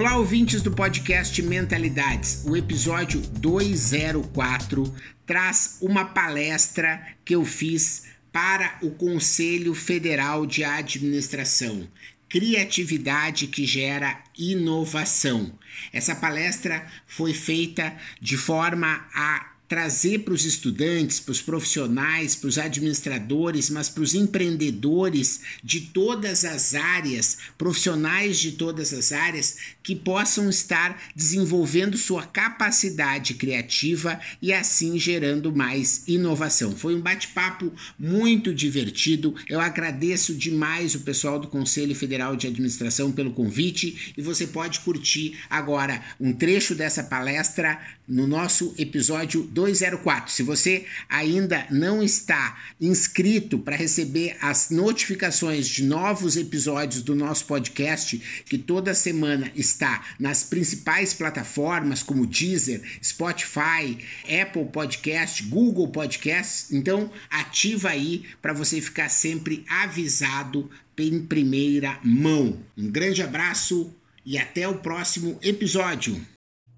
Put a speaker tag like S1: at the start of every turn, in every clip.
S1: Olá, ouvintes do podcast Mentalidades. O episódio 204 traz uma palestra que eu fiz para o Conselho Federal de Administração. Criatividade que gera inovação. Essa palestra foi feita de forma a trazer para os estudantes, para os profissionais, para os administradores, mas para os empreendedores de todas as áreas, profissionais de todas as áreas, que possam estar desenvolvendo sua capacidade criativa e assim gerando mais inovação. Foi um bate-papo muito divertido. Eu agradeço demais o pessoal do Conselho Federal de Administração pelo convite e você pode curtir agora um trecho dessa palestra no nosso episódio 204. Se você ainda não está inscrito para receber as notificações de novos episódios do nosso podcast, que toda semana está nas principais plataformas como Deezer, Spotify, Apple Podcast, Google Podcast, então ativa aí para você ficar sempre avisado em primeira mão. Um grande abraço e até o próximo episódio.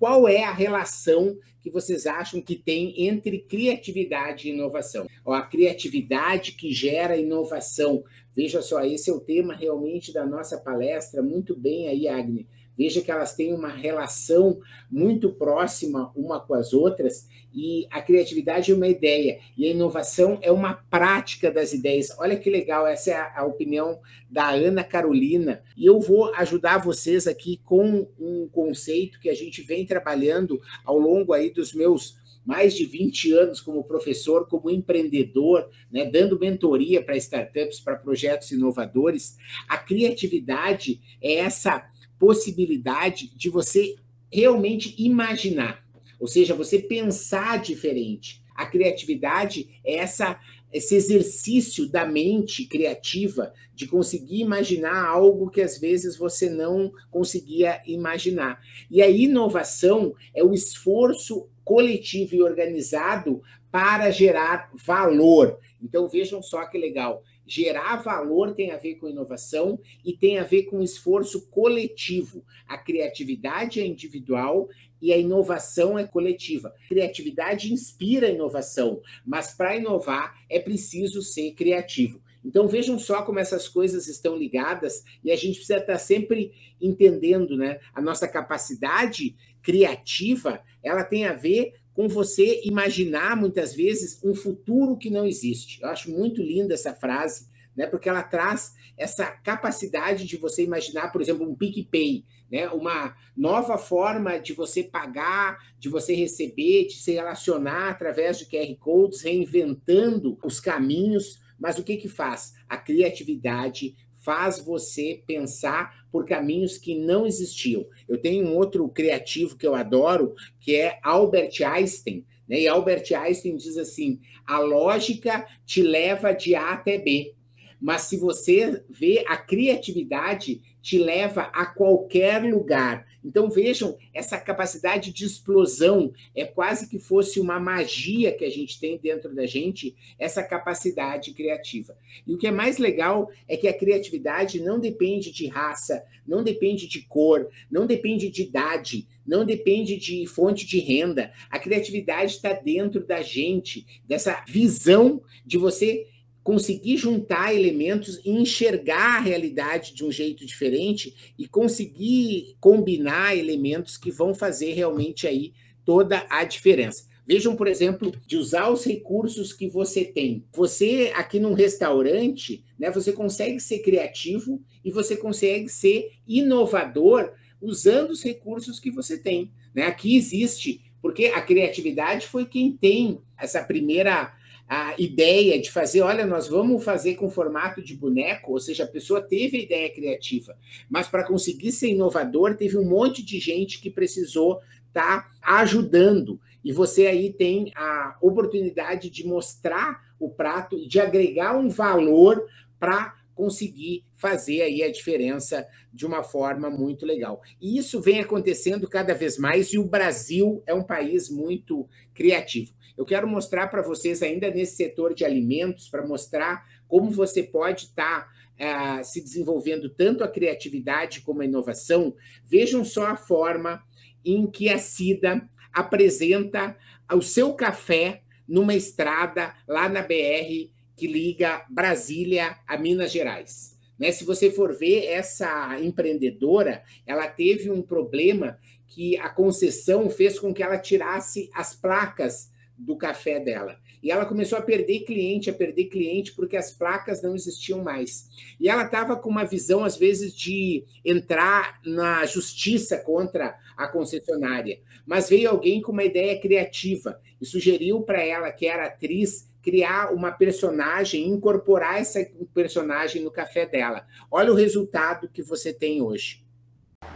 S1: Qual é a relação que vocês acham que tem entre criatividade e inovação? Ó, a criatividade que gera inovação. Veja só, esse é o tema realmente da nossa palestra. Muito bem aí, Agni. Veja que elas têm uma relação muito próxima uma com as outras e a criatividade é uma ideia e a inovação é uma prática das ideias. Olha que legal, essa é a, opinião da Ana Carolina e eu vou ajudar vocês aqui com um conceito que a gente vem trabalhando ao longo aí dos meus mais de 20 anos como professor, como empreendedor, né, dando mentoria para startups, para projetos inovadores. A criatividade é essa possibilidade de você realmente imaginar, ou seja, você pensar diferente. A criatividade é essa esse exercício da mente criativa de conseguir imaginar algo que às vezes você não conseguia imaginar. E a inovação é o esforço coletivo e organizado para gerar valor. Então vejam só que legal. Gerar valor tem a ver com inovação e tem a ver com esforço coletivo. A criatividade é individual e a inovação é coletiva. Criatividade inspira a inovação, mas para inovar é preciso ser criativo. Então vejam só como essas coisas estão ligadas e a gente precisa estar sempre entendendo, né? A nossa capacidade criativa, ela tem a ver com você imaginar muitas vezes um futuro que não existe. Eu acho muito linda essa frase, né? Porque ela traz essa capacidade de você imaginar, por exemplo, um PicPay, né? Uma nova forma de você pagar, de você receber, de se relacionar através de QR codes, reinventando os caminhos. Mas o que que faz? A criatividade faz você pensar por caminhos que não existiam. Eu tenho um outro criativo que eu adoro, que é Albert Einstein. Né? E Albert Einstein diz assim: a lógica te leva de A até B. Mas se você vê a criatividade, te leva a qualquer lugar. Então vejam, essa capacidade de explosão é quase que fosse uma magia que a gente tem dentro da gente, essa capacidade criativa. E o que é mais legal é que a criatividade não depende de raça, não depende de cor, não depende de idade, não depende de fonte de renda. A criatividade está dentro da gente, dessa visão de você conseguir juntar elementos e enxergar a realidade de um jeito diferente e conseguir combinar elementos que vão fazer realmente aí toda a diferença. Vejam, por exemplo, de usar os recursos que você tem. Você aqui num restaurante, né, você consegue ser criativo e você consegue ser inovador usando os recursos que você tem. Né? Aqui existe, porque a criatividade foi quem tem essa primeira a ideia de fazer, olha, nós vamos fazer com formato de boneco, ou seja, a pessoa teve a ideia criativa, mas para conseguir ser inovador, teve um monte de gente que precisou estar tá ajudando. E você aí tem a oportunidade de mostrar o prato e de agregar um valor para conseguir fazer aí a diferença de uma forma muito legal. E isso vem acontecendo cada vez mais e o Brasil é um país muito criativo. Eu quero mostrar para vocês, ainda nesse setor de alimentos, para mostrar como você pode estar tá, uh, se desenvolvendo tanto a criatividade como a inovação. Vejam só a forma em que a Cida apresenta o seu café numa estrada lá na BR que liga Brasília a Minas Gerais. Né? Se você for ver, essa empreendedora, ela teve um problema que a concessão fez com que ela tirasse as placas do café dela. E ela começou a perder cliente, a perder cliente, porque as placas não existiam mais. E ela estava com uma visão, às vezes, de entrar na justiça contra a concessionária. Mas veio alguém com uma ideia criativa e sugeriu para ela, que era atriz, criar uma personagem, incorporar essa personagem no café dela. Olha o resultado que você tem hoje.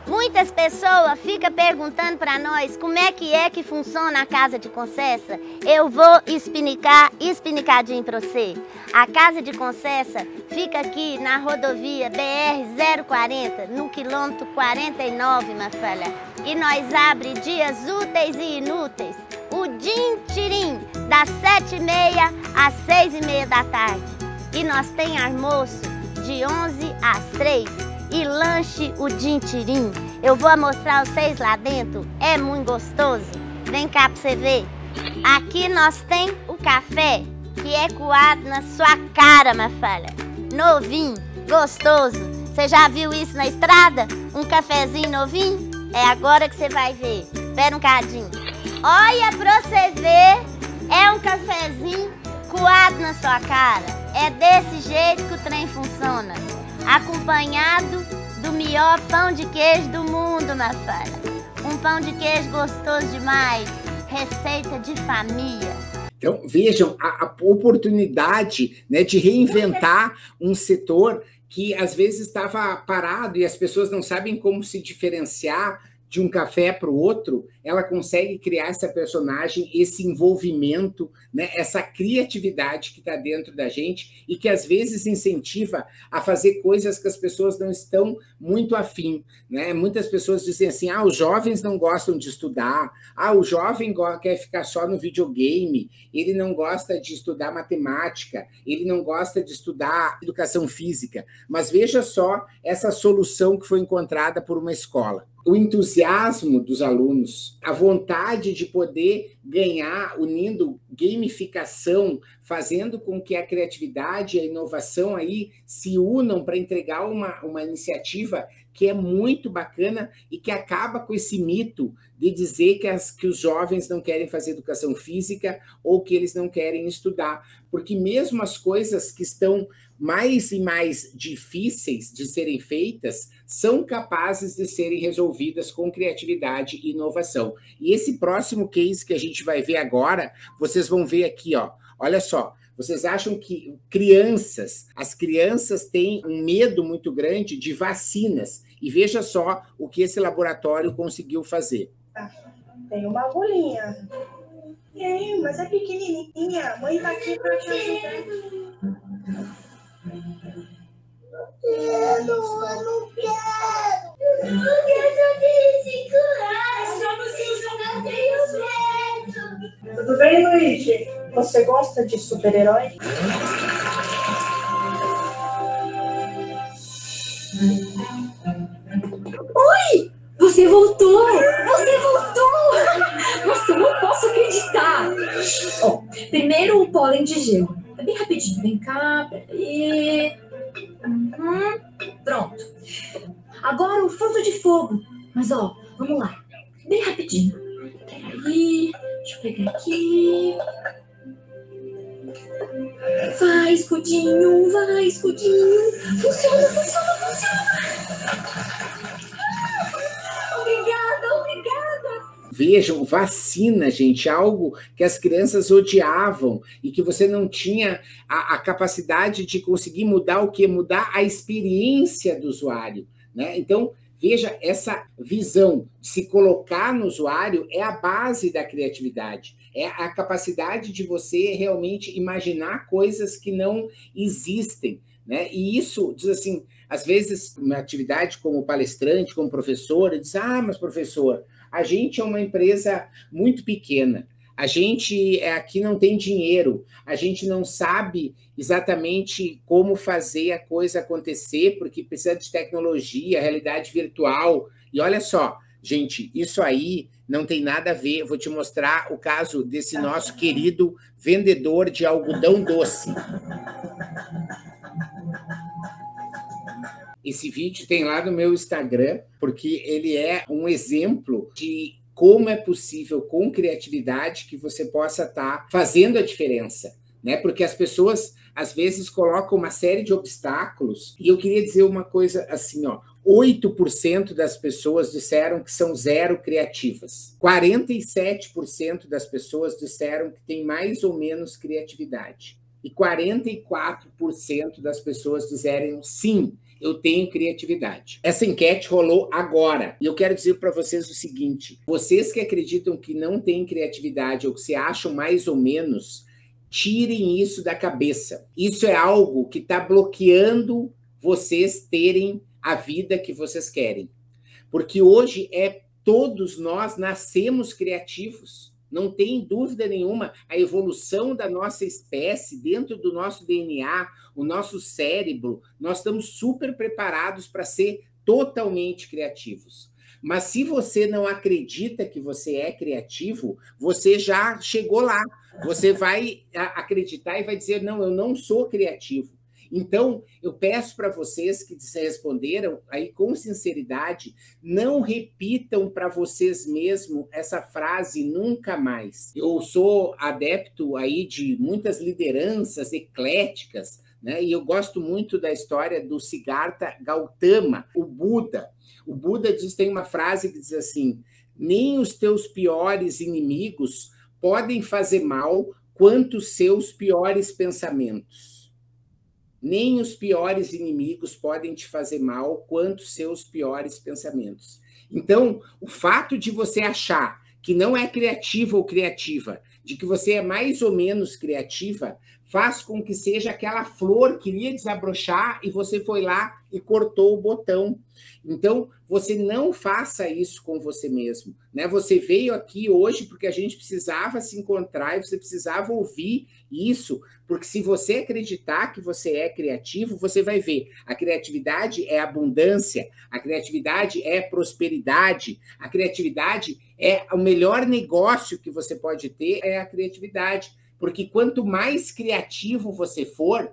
S2: Muitas pessoas ficam perguntando para nós como é que é que funciona a casa de concessa. Eu vou explicar, explinicadinho para você. A casa de concessa fica aqui na rodovia BR-040, no quilômetro 49, minha filha. E nós abre dias úteis e inúteis. O din tirim, das 7h30 às 6h30 da tarde. E nós tem almoço de 11 às 3 e lanche o dintirim. Eu vou mostrar vocês lá dentro, é muito gostoso. Vem cá pra você ver. Aqui nós tem o café, que é coado na sua cara, minha filha. Novinho, gostoso. Você já viu isso na estrada? Um cafezinho novinho? É agora que você vai ver. Espera um cadinho. Olha pra você ver, é um cafezinho coado na sua cara. É desse jeito que o trem funciona acompanhado do melhor pão de queijo do mundo, filha. Um pão de queijo gostoso demais, receita de família.
S1: Então, vejam a, a oportunidade né, de reinventar um setor que às vezes estava parado e as pessoas não sabem como se diferenciar de um café para o outro, ela consegue criar essa personagem, esse envolvimento, né, essa criatividade que está dentro da gente e que às vezes incentiva a fazer coisas que as pessoas não estão muito afim. Né? Muitas pessoas dizem assim: ah, os jovens não gostam de estudar, ah, o jovem quer ficar só no videogame, ele não gosta de estudar matemática, ele não gosta de estudar educação física. Mas veja só essa solução que foi encontrada por uma escola o entusiasmo dos alunos, a vontade de poder ganhar, unindo gamificação, fazendo com que a criatividade e a inovação aí se unam para entregar uma, uma iniciativa que é muito bacana e que acaba com esse mito de dizer que, as, que os jovens não querem fazer educação física ou que eles não querem estudar. Porque mesmo as coisas que estão mais e mais difíceis de serem feitas são capazes de serem resolvidas com criatividade e inovação. E esse próximo case que a gente vai ver agora, vocês vão ver aqui, ó. Olha só, vocês acham que crianças, as crianças têm um medo muito grande de vacinas. E veja só o que esse laboratório conseguiu fazer.
S3: Tem uma agulhinha. Tem, mas é pequenininha. A mãe tá aqui para te ajudar eu não quero. Eu não quero bem, Luigi? Você gosta de super-herói?
S4: Oi! Você voltou! Você voltou! Nossa, eu não posso acreditar! Ó, primeiro o pólen de gelo. É bem rapidinho. Vem cá, peraí. Hum, pronto. Agora o fruto de fogo. Mas ó, vamos lá. Bem rapidinho. Peraí. Deixa eu pegar aqui. Vai, escudinho, vai, escudinho. Funciona, funciona, funciona. Obrigada, obrigada.
S1: Vejam, vacina, gente, algo que as crianças odiavam e que você não tinha a, a capacidade de conseguir mudar o que? Mudar a experiência do usuário. Né? Então, veja, essa visão de se colocar no usuário é a base da criatividade. É a capacidade de você realmente imaginar coisas que não existem. Né? E isso, diz assim, às vezes, uma atividade como palestrante, como professor, diz: Ah, mas professor, a gente é uma empresa muito pequena. A gente é, aqui não tem dinheiro, a gente não sabe exatamente como fazer a coisa acontecer, porque precisa de tecnologia, realidade virtual. E olha só, gente, isso aí não tem nada a ver. vou te mostrar o caso desse nosso querido vendedor de algodão doce. Esse vídeo tem lá no meu Instagram, porque ele é um exemplo de como é possível, com criatividade, que você possa estar tá fazendo a diferença. Né? Porque as pessoas às vezes colocam uma série de obstáculos, e eu queria dizer uma coisa assim, ó, 8% das pessoas disseram que são zero criativas. 47% das pessoas disseram que tem mais ou menos criatividade. E 44% das pessoas disseram sim, eu tenho criatividade. Essa enquete rolou agora. E eu quero dizer para vocês o seguinte: vocês que acreditam que não têm criatividade ou que se acham mais ou menos, tirem isso da cabeça. Isso é algo que está bloqueando vocês terem a vida que vocês querem. Porque hoje é todos nós nascemos criativos. Não tem dúvida nenhuma, a evolução da nossa espécie dentro do nosso DNA, o nosso cérebro, nós estamos super preparados para ser totalmente criativos. Mas se você não acredita que você é criativo, você já chegou lá. Você vai acreditar e vai dizer: não, eu não sou criativo. Então, eu peço para vocês que responderam aí com sinceridade, não repitam para vocês mesmos essa frase nunca mais. Eu sou adepto aí de muitas lideranças ecléticas, né? E eu gosto muito da história do Siddhartha Gautama, o Buda. O Buda diz tem uma frase que diz assim: "Nem os teus piores inimigos podem fazer mal quanto seus piores pensamentos." Nem os piores inimigos podem te fazer mal quanto seus piores pensamentos. Então, o fato de você achar que não é criativo ou criativa, de que você é mais ou menos criativa, faz com que seja aquela flor que iria desabrochar e você foi lá e cortou o botão. Então, você não faça isso com você mesmo, né? Você veio aqui hoje porque a gente precisava se encontrar e você precisava ouvir isso, porque se você acreditar que você é criativo, você vai ver. A criatividade é abundância, a criatividade é prosperidade, a criatividade é o melhor negócio que você pode ter é a criatividade, porque quanto mais criativo você for,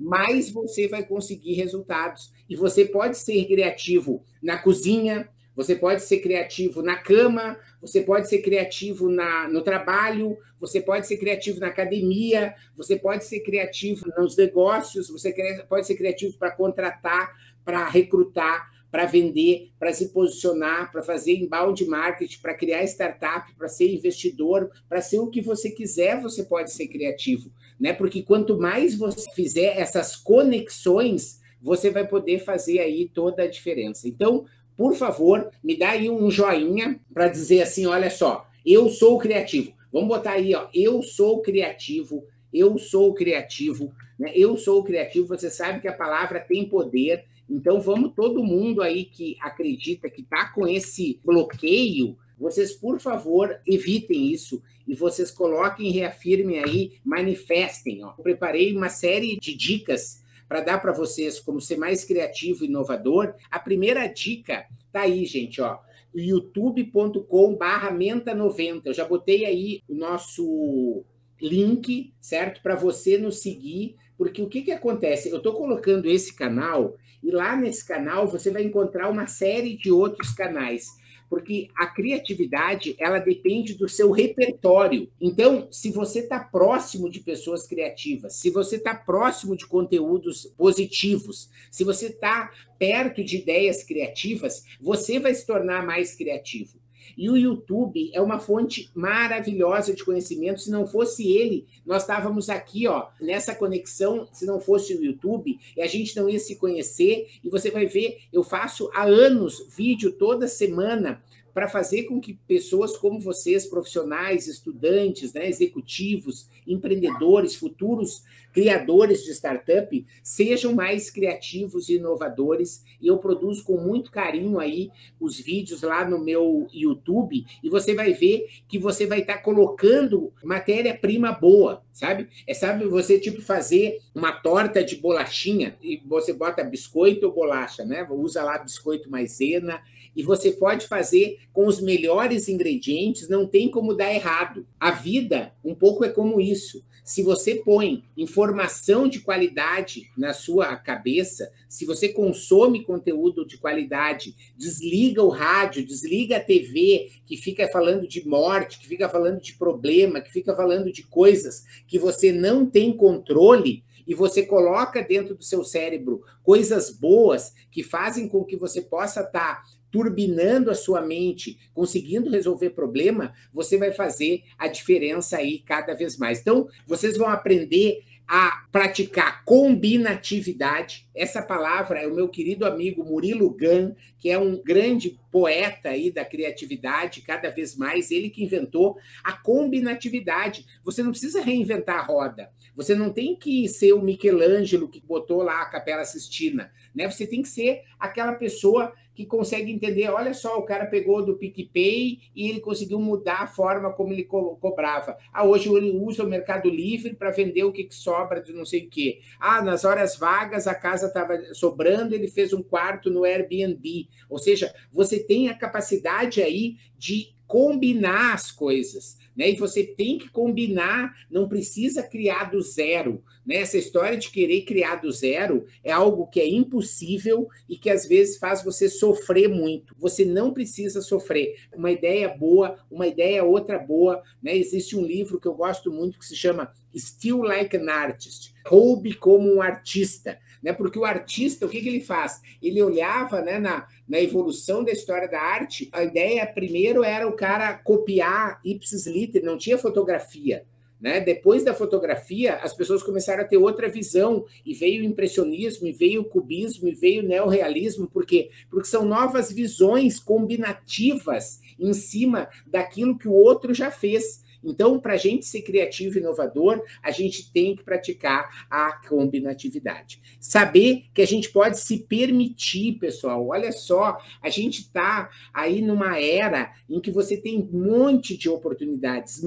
S1: mais você vai conseguir resultados. E você pode ser criativo na cozinha, você pode ser criativo na cama, você pode ser criativo na, no trabalho, você pode ser criativo na academia, você pode ser criativo nos negócios, você pode ser criativo para contratar, para recrutar, para vender, para se posicionar, para fazer inbound marketing, para criar startup, para ser investidor, para ser o que você quiser, você pode ser criativo, né? Porque quanto mais você fizer essas conexões, você vai poder fazer aí toda a diferença. Então, por favor, me dá aí um joinha para dizer assim, olha só, eu sou criativo. Vamos botar aí, ó, eu sou criativo, eu sou criativo, né? Eu sou criativo, você sabe que a palavra tem poder. Então vamos todo mundo aí que acredita que está com esse bloqueio, vocês por favor evitem isso e vocês coloquem, reafirmem aí, manifestem. Ó. Eu preparei uma série de dicas para dar para vocês como ser mais criativo e inovador, a primeira dica tá aí, gente, ó youtube.com barra menta90. Eu já botei aí o nosso link, certo? Para você nos seguir, porque o que, que acontece? Eu estou colocando esse canal e lá nesse canal você vai encontrar uma série de outros canais porque a criatividade ela depende do seu repertório. Então, se você está próximo de pessoas criativas, se você está próximo de conteúdos positivos, se você está perto de ideias criativas, você vai se tornar mais criativo. E o YouTube é uma fonte maravilhosa de conhecimento. Se não fosse ele, nós estávamos aqui, ó, nessa conexão. Se não fosse o YouTube, e a gente não ia se conhecer. E você vai ver, eu faço há anos vídeo toda semana para fazer com que pessoas como vocês, profissionais, estudantes, né, executivos, empreendedores, futuros criadores de startup, sejam mais criativos e inovadores. E eu produzo com muito carinho aí os vídeos lá no meu YouTube e você vai ver que você vai estar tá colocando matéria-prima boa, sabe? É sabe você tipo fazer uma torta de bolachinha e você bota biscoito ou bolacha, né? Usa lá biscoito maisena e você pode fazer com os melhores ingredientes, não tem como dar errado. A vida, um pouco é como isso. Se você põe informação de qualidade na sua cabeça, se você consome conteúdo de qualidade, desliga o rádio, desliga a TV que fica falando de morte, que fica falando de problema, que fica falando de coisas que você não tem controle, e você coloca dentro do seu cérebro coisas boas que fazem com que você possa estar tá turbinando a sua mente, conseguindo resolver problema, você vai fazer a diferença aí cada vez mais. Então, vocês vão aprender a praticar combinatividade. Essa palavra é o meu querido amigo Murilo Gun, que é um grande poeta aí da criatividade, cada vez mais ele que inventou a combinatividade. Você não precisa reinventar a roda. Você não tem que ser o Michelangelo que botou lá a Capela Sistina, né? Você tem que ser aquela pessoa que consegue entender, olha só, o cara pegou do PicPay e ele conseguiu mudar a forma como ele co cobrava. Ah, hoje ele usa o Mercado Livre para vender o que, que, sobra de não sei o quê. Ah, nas horas vagas a casa estava sobrando, ele fez um quarto no Airbnb. Ou seja, você tem a capacidade aí de combinar as coisas, né? E você tem que combinar, não precisa criar do zero, né? Essa história de querer criar do zero é algo que é impossível e que às vezes faz você sofrer muito. Você não precisa sofrer. Uma ideia boa, uma ideia outra boa, né? Existe um livro que eu gosto muito que se chama Still Like an Artist, Roube como um artista né? Porque o artista, o que, que ele faz? Ele olhava né, na, na evolução da história da arte, a ideia primeiro era o cara copiar ipsis liter, não tinha fotografia. Né? Depois da fotografia, as pessoas começaram a ter outra visão, e veio o impressionismo, e veio o cubismo, e veio o neorrealismo, por quê? Porque são novas visões combinativas em cima daquilo que o outro já fez. Então, para a gente ser criativo e inovador, a gente tem que praticar a combinatividade. Saber que a gente pode se permitir, pessoal. Olha só, a gente está aí numa era em que você tem um monte de oportunidades,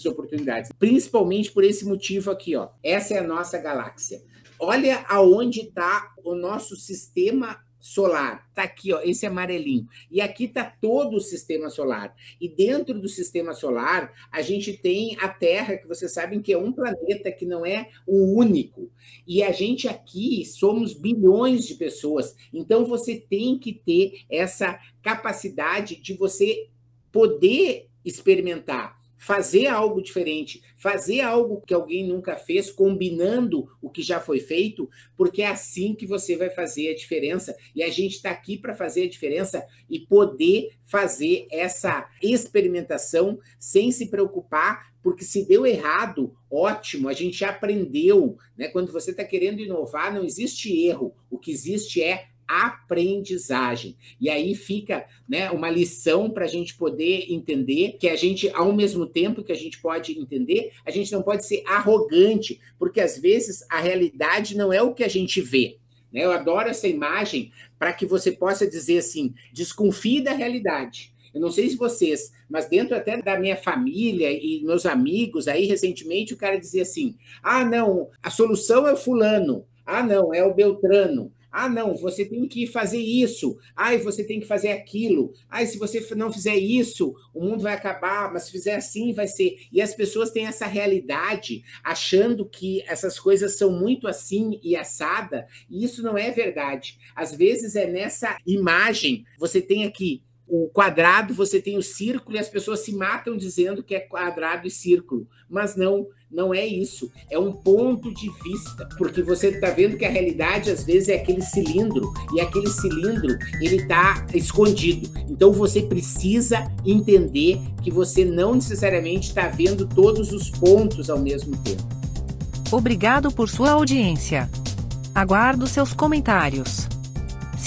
S1: de oportunidades, principalmente por esse motivo aqui, ó. Essa é a nossa galáxia. Olha aonde está o nosso sistema solar. Está aqui, ó, esse amarelinho. E aqui está todo o sistema solar. E dentro do sistema solar, a gente tem a Terra, que vocês sabem que é um planeta que não é o único. E a gente aqui somos bilhões de pessoas. Então você tem que ter essa capacidade de você poder experimentar fazer algo diferente, fazer algo que alguém nunca fez, combinando o que já foi feito, porque é assim que você vai fazer a diferença. E a gente está aqui para fazer a diferença e poder fazer essa experimentação sem se preocupar, porque se deu errado, ótimo, a gente aprendeu. Né? Quando você está querendo inovar, não existe erro, o que existe é aprendizagem. E aí fica né, uma lição para a gente poder entender que a gente, ao mesmo tempo que a gente pode entender, a gente não pode ser arrogante, porque às vezes a realidade não é o que a gente vê. Né? Eu adoro essa imagem para que você possa dizer assim: desconfie da realidade. Eu não sei se vocês, mas dentro até da minha família e meus amigos, aí recentemente o cara dizia assim: ah, não, a solução é o fulano, ah, não, é o Beltrano. Ah, não, você tem que fazer isso. Ai, você tem que fazer aquilo. Ai, se você não fizer isso, o mundo vai acabar, mas se fizer assim, vai ser. E as pessoas têm essa realidade, achando que essas coisas são muito assim e assada, e isso não é verdade. Às vezes é nessa imagem, você tem aqui o quadrado, você tem o círculo e as pessoas se matam dizendo que é quadrado e círculo. Mas não, não é isso. É um ponto de vista, porque você está vendo que a realidade às vezes é aquele cilindro e aquele cilindro ele está escondido. Então você precisa entender que você não necessariamente está vendo todos os pontos ao mesmo tempo.
S5: Obrigado por sua audiência. Aguardo seus comentários.